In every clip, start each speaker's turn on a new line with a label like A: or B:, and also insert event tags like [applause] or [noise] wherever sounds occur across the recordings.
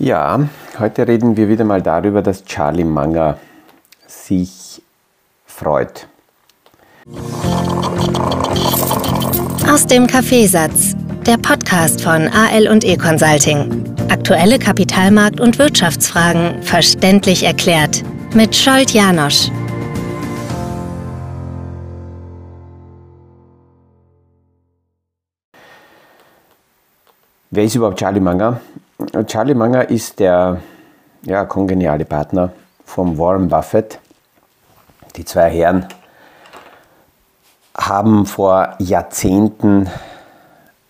A: Ja, heute reden wir wieder mal darüber, dass Charlie Munger sich freut.
B: Aus dem Kaffeesatz, der Podcast von AL und E Consulting. Aktuelle Kapitalmarkt- und Wirtschaftsfragen verständlich erklärt mit Scholt Janosch.
A: Wer ist überhaupt Charlie Munger? Charlie Munger ist der ja, kongeniale Partner von Warren Buffett. Die zwei Herren haben vor Jahrzehnten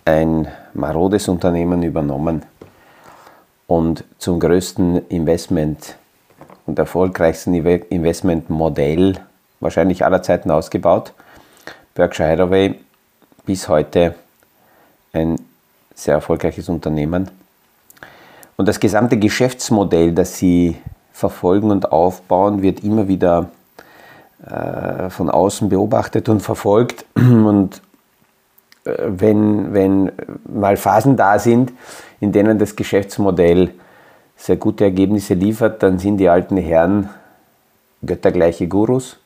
A: ein marodes Unternehmen übernommen und zum größten Investment und erfolgreichsten Investmentmodell wahrscheinlich aller Zeiten ausgebaut. Berkshire Hathaway bis heute ein sehr erfolgreiches Unternehmen. Und das gesamte Geschäftsmodell, das sie verfolgen und aufbauen, wird immer wieder äh, von außen beobachtet und verfolgt. [clears throat] Und äh, wenn, wenn mal Phasen da sind, in denen das Geschäftsmodell sehr gute Ergebnisse liefert, dann sind die alten Herren göttergleiche Gurus.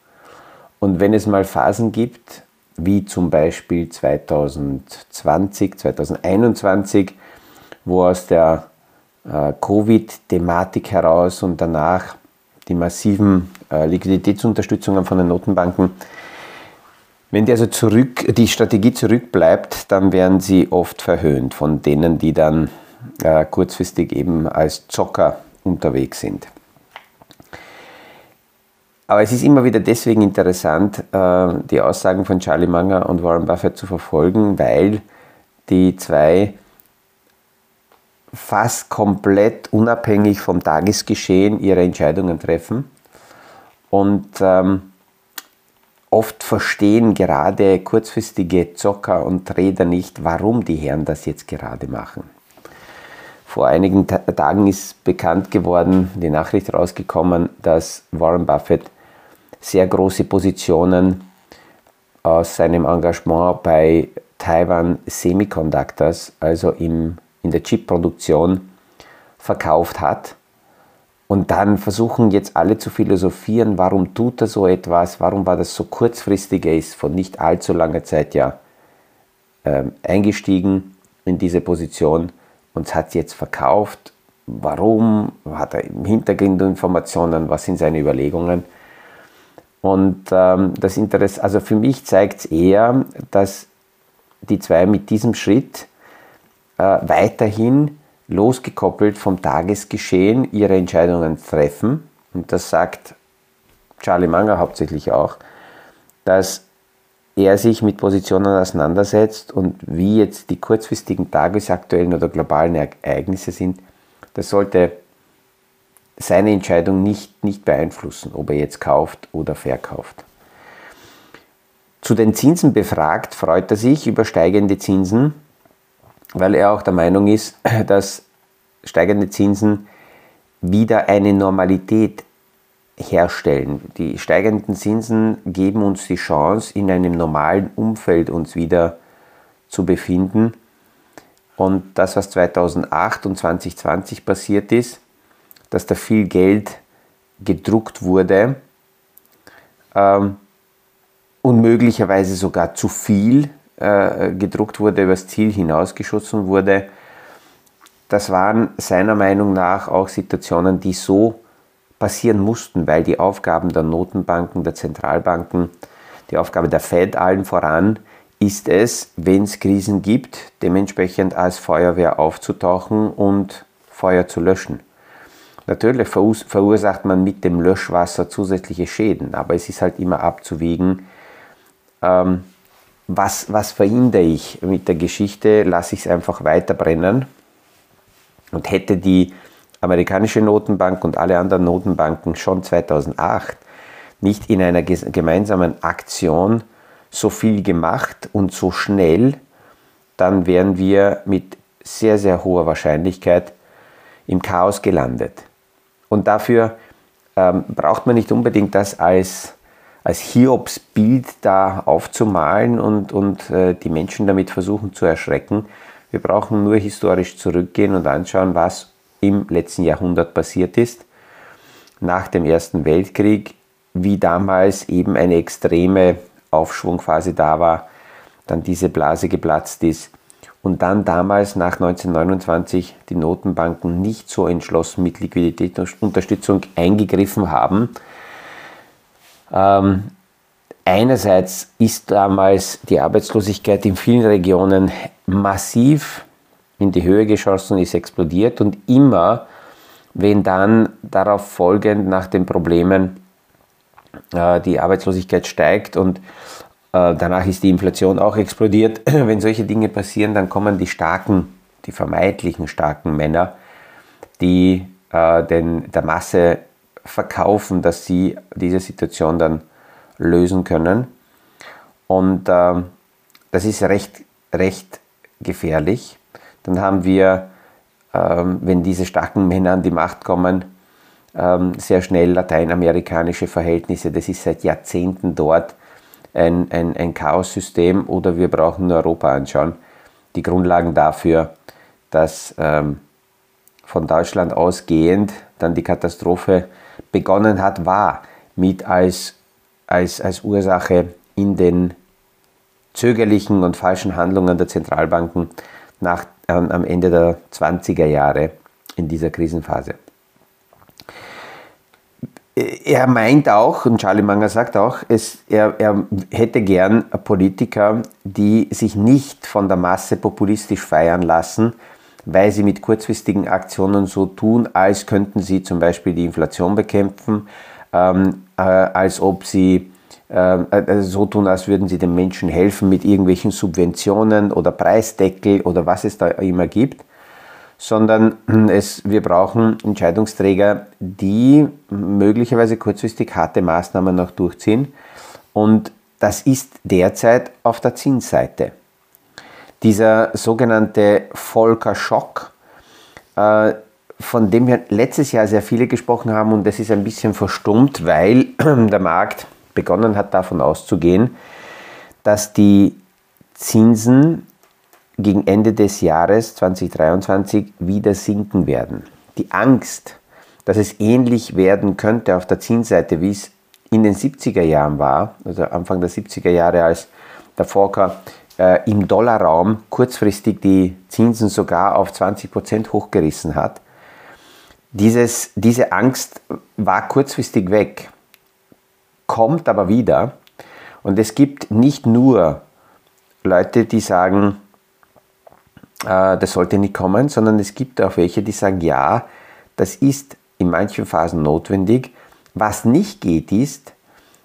A: Und wenn es mal Phasen gibt, wie zum Beispiel 2020, 2021, wo aus der Covid-Thematik heraus und danach die massiven äh, Liquiditätsunterstützungen von den Notenbanken. Wenn die also zurück, die Strategie zurückbleibt, dann werden sie oft verhöhnt von denen, die dann äh, kurzfristig eben als Zocker unterwegs sind. Aber es ist immer wieder deswegen interessant, die Aussagen von Charlie Munger und Warren Buffett zu verfolgen, weil die zwei fast komplett unabhängig vom Tagesgeschehen ihre Entscheidungen treffen. Und ähm, oft verstehen gerade kurzfristige Zocker und Trader nicht, warum die Herren das jetzt gerade machen. Vor einigen Tagen ist bekannt geworden, die Nachricht rausgekommen, dass Warren Buffett sehr große Positionen aus seinem Engagement bei Taiwan Semiconductors, also im in der Chip-Produktion verkauft hat. Und dann versuchen jetzt alle zu philosophieren, warum tut er so etwas, warum war das so kurzfristig, er ist von nicht allzu langer Zeit ja äh, eingestiegen in diese Position und hat jetzt verkauft. Warum? Hat er im Hintergrund Informationen? Was sind seine Überlegungen? Und ähm, das Interesse, also für mich zeigt es eher, dass die zwei mit diesem Schritt weiterhin losgekoppelt vom Tagesgeschehen ihre Entscheidungen treffen. Und das sagt Charlie Munger hauptsächlich auch, dass er sich mit Positionen auseinandersetzt und wie jetzt die kurzfristigen tagesaktuellen oder globalen Ereignisse sind, das sollte seine Entscheidung nicht, nicht beeinflussen, ob er jetzt kauft oder verkauft. Zu den Zinsen befragt freut er sich über steigende Zinsen weil er auch der Meinung ist, [clears throat] dass steigende Zinsen wieder eine Normalität herstellen. Die steigenden Zinsen geben uns die Chance, in einem normalen Umfeld uns wieder zu befinden. Und das, was 2008 und 2020 passiert ist, dass da viel Geld gedruckt wurde ähm, und möglicherweise sogar zu viel, äh, gedruckt wurde, übers Ziel hinausgeschossen wurde. Das waren seiner Meinung nach auch Situationen, die so passieren mussten, weil die Aufgaben der Notenbanken, der Zentralbanken, die Aufgabe der Fed allen voran ist es, wenn es Krisen gibt, dementsprechend als Feuerwehr aufzutauchen und Feuer zu löschen. Natürlich verursacht man mit dem Löschwasser zusätzliche Schäden, aber es ist halt immer abzuwägen, ähm, was, was verhindere ich mit der Geschichte? Lasse ich es einfach weiter brennen? Und hätte die amerikanische Notenbank und alle anderen Notenbanken schon 2008 nicht in einer gemeinsamen Aktion so viel gemacht und so schnell, dann wären wir mit sehr, sehr hoher Wahrscheinlichkeit im Chaos gelandet. Und dafür ähm, braucht man nicht unbedingt das als als Hiobsbild da aufzumalen und, und äh, die Menschen damit versuchen zu erschrecken. Wir brauchen nur historisch zurückgehen und anschauen, was im letzten Jahrhundert passiert ist, nach dem Ersten Weltkrieg, wie damals eben eine extreme Aufschwungphase da war, dann diese Blase geplatzt ist und dann damals nach 1929 die Notenbanken nicht so entschlossen mit Liquiditätsunterstützung eingegriffen haben. Ähm, einerseits ist damals die Arbeitslosigkeit in vielen Regionen massiv in die Höhe geschossen, ist explodiert und immer, wenn dann darauf folgend nach den Problemen äh, die Arbeitslosigkeit steigt und äh, danach ist die Inflation auch explodiert. [clears throat] Wenn solche Dinge passieren, dann kommen die starken, die vermeintlichen starken Männer, die äh, den, der Masse verkaufen, dass sie diese Situation dann lösen können. Und äh, das ist recht, recht gefährlich. Dann haben wir, ähm, wenn diese starken Männer an die Macht kommen, ähm, sehr schnell lateinamerikanische Verhältnisse. Das ist seit Jahrzehnten dort ein, ein, ein Chaos-System oder wir brauchen nur Europa anschauen. Die Grundlagen dafür, dass ähm, von Deutschland ausgehend dann die Katastrophe begonnen hat, war mit als, als, als Ursache in den zögerlichen und falschen Handlungen der Zentralbanken nach, äh, am Ende der 20er Jahre in dieser Krisenphase. Er meint auch, und Charlie Manger sagt auch, es, er, er hätte gern Politiker, die sich nicht von der Masse populistisch feiern lassen, weil sie mit kurzfristigen Aktionen so tun, als könnten sie zum Beispiel die Inflation bekämpfen, ähm, äh, als ob sie äh, äh so tun, als würden sie den Menschen helfen mit irgendwelchen Subventionen oder Preisdeckel oder was es da immer gibt sondern es, wir brauchen Entscheidungsträger, die möglicherweise kurzfristig harte Maßnahmen noch durchziehen. Und das ist derzeit auf der Zinsseite. Dieser sogenannte Volker-Schock, äh, von dem wir letztes Jahr sehr viele gesprochen haben und das ist ein bisschen verstummt, weil [clears throat] der Markt begonnen hat davon auszugehen, dass die Zinsen gegen Ende des Jahres 2023 wieder sinken werden. Die Angst, dass es ähnlich werden könnte auf der Zinsseite, wie es in den 70er Jahren war, also Anfang der 70er Jahre, als der Volker äh, im Dollarraum kurzfristig die Zinsen sogar auf 20 Prozent hochgerissen hat. Dieses, diese Angst war kurzfristig weg, kommt aber wieder. Und es gibt nicht nur Leute, die sagen, äh, das sollte nicht kommen, sondern es gibt auch welche, die sagen, ja, das ist in manchen Phasen notwendig. Was nicht geht, ist,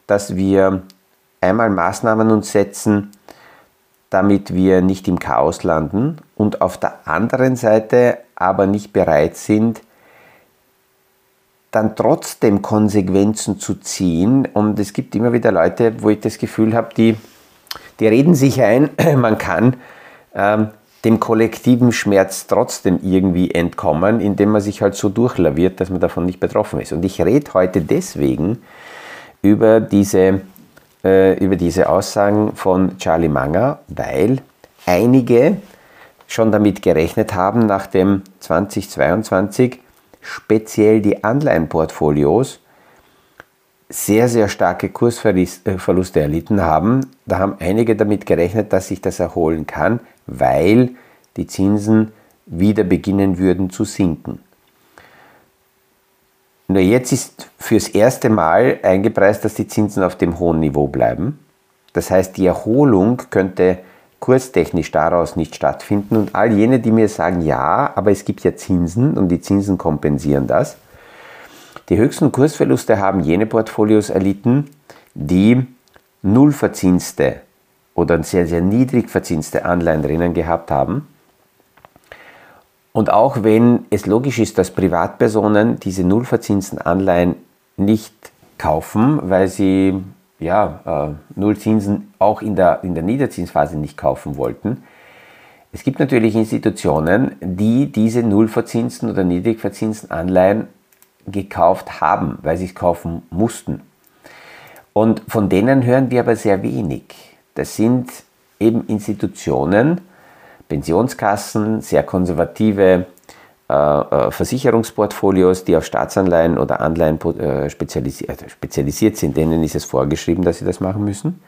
A: dass wir einmal Maßnahmen uns setzen, damit wir nicht im Chaos landen und auf der anderen Seite aber nicht bereit sind, dann trotzdem Konsequenzen zu ziehen. Und es gibt immer wieder Leute, wo ich das Gefühl habe, die, die reden sich ein, [clears throat] man kann ähm, dem kollektiven Schmerz trotzdem irgendwie entkommen, indem man sich halt so durchlaviert, dass man davon nicht betroffen ist. Und ich rede heute deswegen über diese, äh, über diese Aussagen von Charlie Manger, weil einige schon damit gerechnet haben, nachdem 2022 speziell die Anleihenportfolios sehr, sehr starke Kursverluste erlitten haben. Da haben einige damit gerechnet, dass sich das erholen kann, weil die Zinsen wieder beginnen würden zu sinken. Nur jetzt ist fürs erste Mal eingepreist, dass die Zinsen auf dem hohen Niveau bleiben. Das heißt, die Erholung könnte kurstechnisch daraus nicht stattfinden. Und all jene, die mir sagen, ja, aber es gibt ja Zinsen und die Zinsen kompensieren das. Die höchsten Kursverluste haben jene Portfolios erlitten, die nullverzinste oder sehr, sehr niedrig verzinste Anleihen drinnen gehabt haben. Und auch wenn es logisch ist, dass Privatpersonen diese nullverzinsten Anleihen nicht kaufen, weil sie ja, äh, Nullzinsen auch in der, in der Niederzinsphase nicht kaufen wollten. Es gibt natürlich Institutionen, die diese nullverzinsten oder niedrigverzinsten Anleihen gekauft haben, weil sie es kaufen mussten. Und von denen hören wir aber sehr wenig. Das sind eben Institutionen, Pensionskassen, sehr konservative äh, äh, Versicherungsportfolios, die auf Staatsanleihen oder Anleihen äh, spezialisiert, sind, denen ist es vorgeschrieben, dass sie das machen müssen.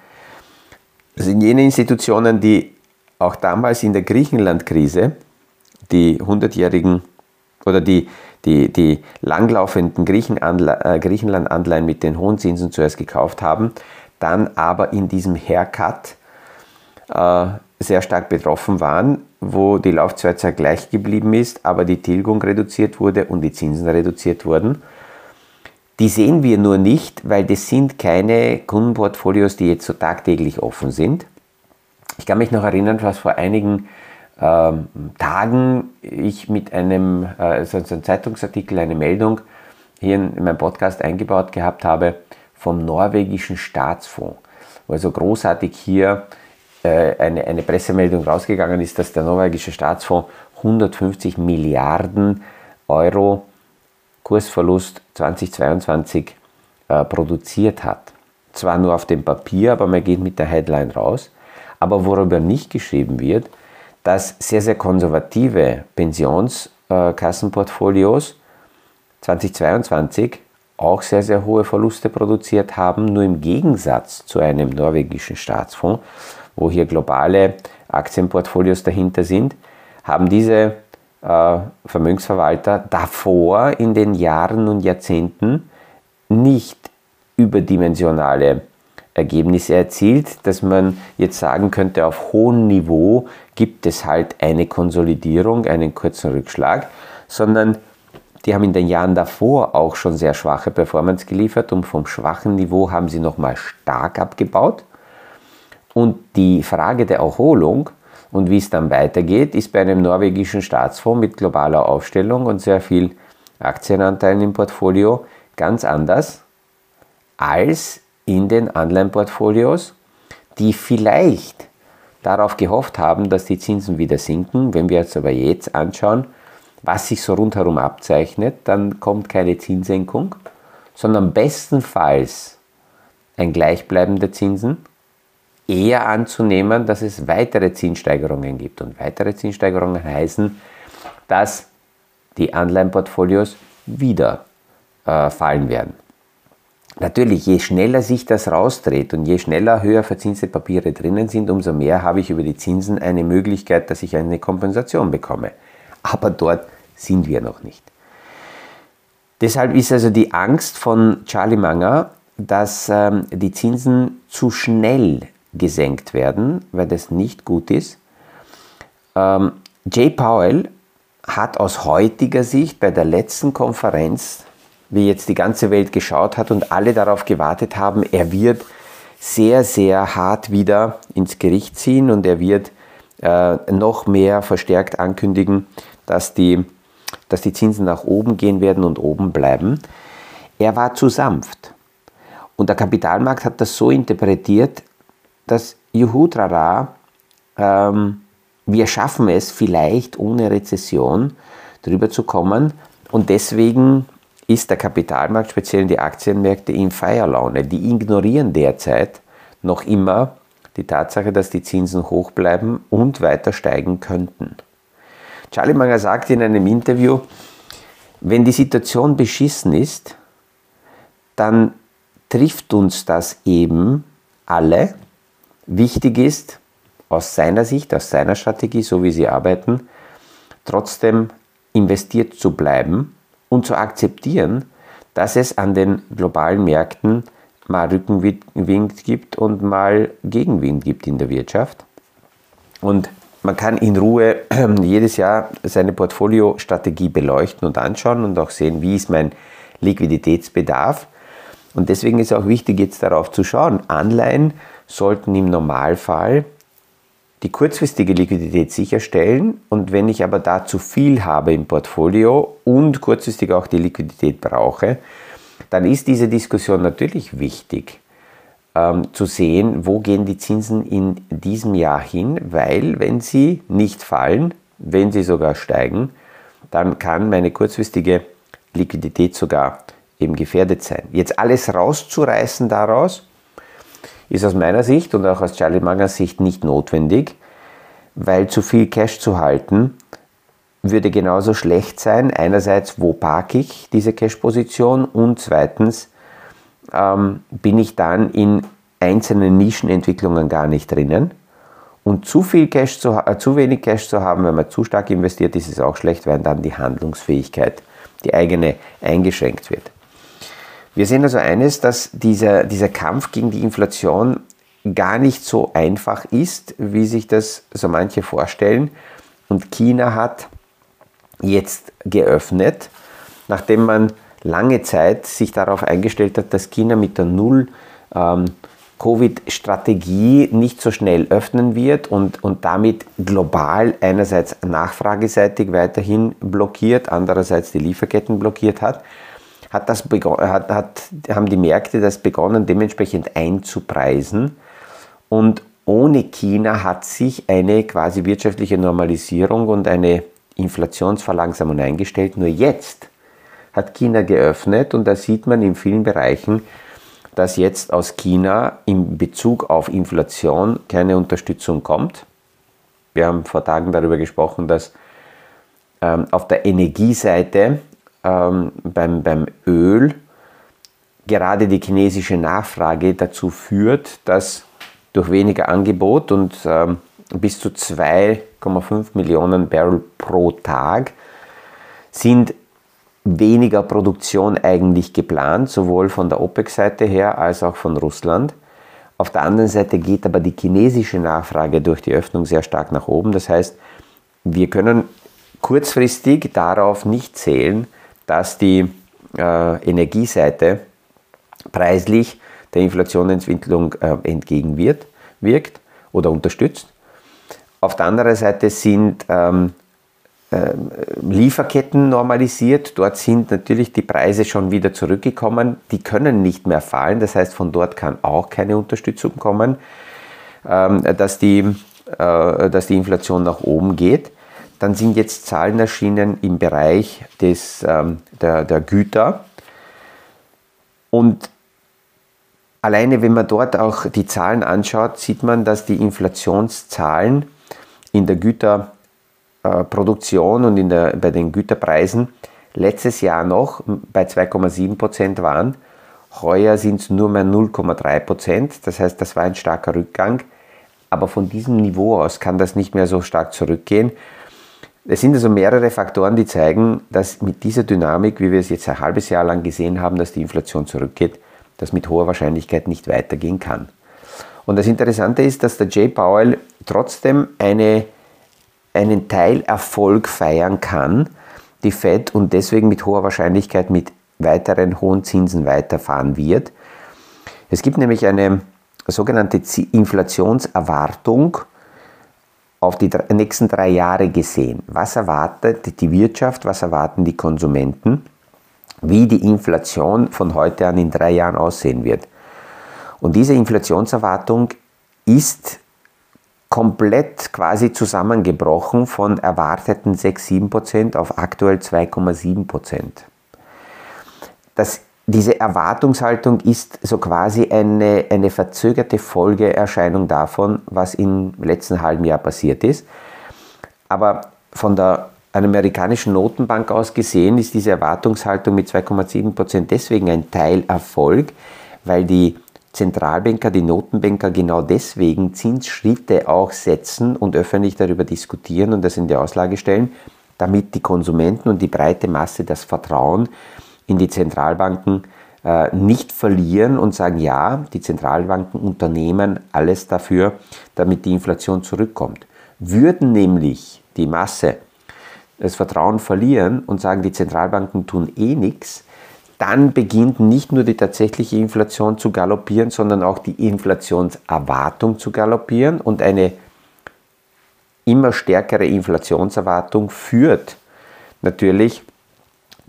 A: Das sind jene Institutionen, die auch damals in der Griechenland-Krise die 100-jährigen oder die, die, die langlaufenden Griechenland-Anleihen mit den hohen Zinsen zuerst gekauft haben, dann aber in diesem Haircut äh, sehr stark betroffen waren, wo die Laufzeit gleich geblieben ist, aber die Tilgung reduziert wurde und die Zinsen reduziert wurden. Die sehen wir nur nicht, weil das sind keine Kundenportfolios, die jetzt so tagtäglich offen sind. Ich kann mich noch erinnern, was vor einigen ähm, Tagen ich mit einem, äh, also einem Zeitungsartikel, eine Meldung hier in, in meinem Podcast eingebaut gehabt habe vom norwegischen Staatsfonds, wo also großartig hier eine, eine Pressemeldung rausgegangen ist, dass der norwegische Staatsfonds 150 Milliarden Euro Kursverlust 2022 äh, produziert hat. Zwar nur auf dem Papier, aber man geht mit der Headline raus. Aber worüber nicht geschrieben wird, dass sehr, sehr konservative Pensionskassenportfolios 2022 auch sehr, sehr hohe Verluste produziert haben, nur im Gegensatz zu einem norwegischen Staatsfonds, wo hier globale Aktienportfolios dahinter sind, haben diese äh, Vermögensverwalter davor in den Jahren und Jahrzehnten nicht überdimensionale Ergebnisse erzielt, dass man jetzt sagen könnte, auf hohem Niveau gibt es halt eine Konsolidierung, einen kurzen Rückschlag, sondern die haben in den Jahren davor auch schon sehr schwache Performance geliefert und vom schwachen Niveau haben sie nochmal stark abgebaut und die Frage der Erholung und wie es dann weitergeht, ist bei einem norwegischen Staatsfonds mit globaler Aufstellung und sehr viel Aktienanteilen im Portfolio ganz anders als in den Anleihenportfolios, die vielleicht darauf gehofft haben, dass die Zinsen wieder sinken. Wenn wir uns aber jetzt anschauen, was sich so rundherum abzeichnet, dann kommt keine Zinssenkung, sondern bestenfalls ein Gleichbleiben der Zinsen eher anzunehmen, dass es weitere Zinssteigerungen gibt. Und weitere Zinssteigerungen heißen, dass die Anleihenportfolios wieder äh, fallen werden. Natürlich, je schneller sich das rausdreht und je schneller höher verzinste Papiere drinnen sind, umso mehr habe ich über die Zinsen eine Möglichkeit, dass ich eine Kompensation bekomme. Aber dort sind wir noch nicht. Deshalb ist also die Angst von Charlie Munger, dass ähm, die Zinsen zu schnell gesenkt werden, weil das nicht gut ist. Ähm, Jay Powell hat aus heutiger Sicht bei der letzten Konferenz, wie jetzt die ganze Welt geschaut hat und alle darauf gewartet haben, er wird sehr, sehr hart wieder ins Gericht ziehen und er wird äh, noch mehr verstärkt ankündigen, dass die, dass die Zinsen nach oben gehen werden und oben bleiben. Er war zu sanft. Und der Kapitalmarkt hat das so interpretiert, dass Juhutrara, ähm, wir schaffen es vielleicht ohne Rezession drüber zu kommen und deswegen ist der Kapitalmarkt, speziell die Aktienmärkte, in Feierlaune. Die ignorieren derzeit noch immer die Tatsache, dass die Zinsen hoch bleiben und weiter steigen könnten. Charlie Munger sagt in einem Interview, wenn die Situation beschissen ist, dann trifft uns das eben alle Wichtig ist, aus seiner Sicht, aus seiner Strategie, so wie sie arbeiten, trotzdem investiert zu bleiben und zu akzeptieren, dass es an den globalen Märkten mal Rückenwind gibt und mal Gegenwind gibt in der Wirtschaft. Und man kann in Ruhe [clears throat] jedes Jahr seine Portfoliostrategie beleuchten und anschauen und auch sehen, wie ist mein Liquiditätsbedarf. Und deswegen ist auch wichtig, jetzt darauf zu schauen. Anleihen sollten im Normalfall die kurzfristige Liquidität sicherstellen und wenn ich aber da zu viel habe im Portfolio und kurzfristig auch die Liquidität brauche, dann ist diese Diskussion natürlich wichtig ähm, zu sehen, wo gehen die Zinsen in diesem Jahr hin, weil wenn sie nicht fallen, wenn sie sogar steigen, dann kann meine kurzfristige Liquidität sogar eben gefährdet sein. Jetzt alles rauszureißen daraus, ist aus meiner Sicht und auch aus Charlie Mangers Sicht nicht notwendig, weil zu viel Cash zu halten würde genauso schlecht sein. Einerseits, wo parke ich diese Cash-Position und zweitens ähm, bin ich dann in einzelnen Nischenentwicklungen gar nicht drinnen. Und zu, viel Cash zu, äh, zu wenig Cash zu haben, wenn man zu stark investiert, ist es auch schlecht, weil dann die Handlungsfähigkeit, die eigene, eingeschränkt wird. Wir sehen also eines, dass dieser, dieser Kampf gegen die Inflation gar nicht so einfach ist, wie sich das so manche vorstellen. Und China hat jetzt geöffnet, nachdem man lange Zeit sich darauf eingestellt hat, dass China mit der Null ähm, nicht so schnell öffnen wird und, und damit global einerseits nachfrageseitig weiterhin blockiert, andererseits die Lieferketten blockiert hat, hat das hat, hat, haben die Märkte das begonnen dementsprechend einzupreisen und ohne China hat sich eine quasi wirtschaftliche Normalisierung und eine Inflationsverlangsamung eingestellt. Nur jetzt hat China geöffnet und da sieht man in vielen Bereichen, dass jetzt aus China in Bezug auf Inflation keine Unterstützung kommt. Wir haben vor Tagen darüber gesprochen, dass ähm, auf der Energieseite ähm, beim, beim Öl gerade die chinesische Nachfrage dazu führt, dass durch weniger Angebot und ähm, bis zu 2,5 Millionen Barrel pro Tag sind weniger Produktion eigentlich geplant, sowohl von der OPEC-Seite her als auch von Russland. Auf der anderen Seite geht aber die chinesische Nachfrage durch die Öffnung sehr stark nach oben. Das heißt, wir können kurzfristig darauf nicht zählen, dass die äh, Energieseite preislich der Inflationsentwicklung äh, entgegenwirkt wirkt oder unterstützt. Auf der anderen Seite sind ähm, äh, Lieferketten normalisiert. Dort sind natürlich die Preise schon wieder zurückgekommen. Die können nicht mehr fallen. Das heißt, von dort kann auch keine Unterstützung kommen, ähm, dass, die, äh, dass die Inflation nach oben geht. Dann sind jetzt Zahlen erschienen im Bereich des, ähm, der, der Güter. Und alleine, wenn man dort auch die Zahlen anschaut, sieht man, dass die Inflationszahlen in der Güterproduktion und in der, bei den Güterpreisen letztes Jahr noch bei 2,7 Prozent waren. Heuer sind es nur mehr 0,3 Prozent. Das heißt, das war ein starker Rückgang. Aber von diesem Niveau aus kann das nicht mehr so stark zurückgehen. Es sind also mehrere Faktoren, die zeigen, dass mit dieser Dynamik, wie wir es jetzt ein halbes Jahr lang gesehen haben, dass die Inflation zurückgeht, das mit hoher Wahrscheinlichkeit nicht weitergehen kann. Und das Interessante ist, dass der Jay Powell trotzdem eine, einen Teilerfolg feiern kann, die Fed, und deswegen mit hoher Wahrscheinlichkeit mit weiteren hohen Zinsen weiterfahren wird. Es gibt nämlich eine sogenannte Inflationserwartung, auf die nächsten drei Jahre gesehen. Was erwartet die Wirtschaft, was erwarten die Konsumenten, wie die Inflation von heute an in drei Jahren aussehen wird. Und diese Inflationserwartung ist komplett quasi zusammengebrochen von erwarteten 6-7% auf aktuell 2,7%. Das diese Erwartungshaltung ist so quasi eine, eine verzögerte Folgeerscheinung davon, was im letzten halben Jahr passiert ist. Aber von der amerikanischen Notenbank aus gesehen ist diese Erwartungshaltung mit 2,7 Prozent deswegen ein Teilerfolg, weil die Zentralbanker, die Notenbanker genau deswegen Zinsschritte auch setzen und öffentlich darüber diskutieren und das in die Auslage stellen, damit die Konsumenten und die breite Masse das Vertrauen in die Zentralbanken äh, nicht verlieren und sagen, ja, die Zentralbanken unternehmen alles dafür, damit die Inflation zurückkommt. Würden nämlich die Masse das Vertrauen verlieren und sagen, die Zentralbanken tun eh nichts, dann beginnt nicht nur die tatsächliche Inflation zu galoppieren, sondern auch die Inflationserwartung zu galoppieren und eine immer stärkere Inflationserwartung führt natürlich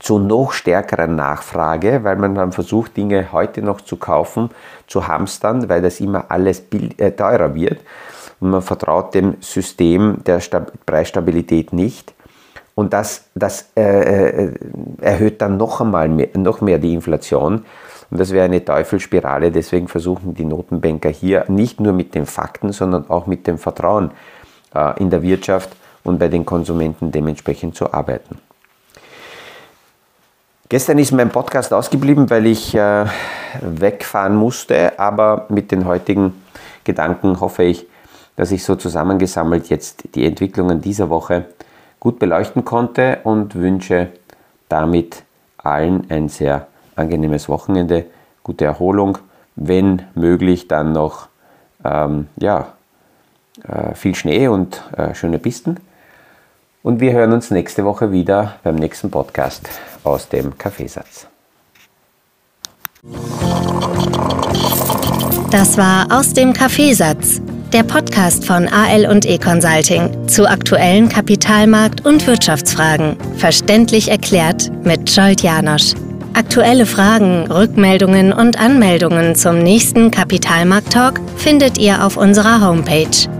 A: zu noch stärkerer Nachfrage, weil man dann versucht, Dinge heute noch zu kaufen, zu hamstern, weil das immer alles äh, teurer wird. Und man vertraut dem System der Stab Preisstabilität nicht. Und das, das äh, äh, erhöht dann noch einmal mehr, noch mehr die Inflation. Und das wäre eine Teufelsspirale. Deswegen versuchen die Notenbanker hier nicht nur mit den Fakten, sondern auch mit dem Vertrauen äh, in der Wirtschaft und bei den Konsumenten dementsprechend zu arbeiten. Gestern ist mein Podcast ausgeblieben, weil ich äh, wegfahren musste, aber mit den heutigen Gedanken hoffe ich, dass ich so zusammengesammelt jetzt die Entwicklungen dieser Woche gut beleuchten konnte und wünsche damit allen ein sehr angenehmes Wochenende, gute Erholung, wenn möglich dann noch ähm, ja, äh, viel Schnee und äh, schöne Pisten. Und wir hören uns nächste Woche wieder beim nächsten Podcast aus dem Kaffeesatz.
B: Das war aus dem Kaffeesatz, der Podcast von AL und E Consulting zu aktuellen Kapitalmarkt- und Wirtschaftsfragen, verständlich erklärt mit Scholt Janosch. Aktuelle Fragen, Rückmeldungen und Anmeldungen zum nächsten Kapitalmarkt-Talk findet ihr auf unserer Homepage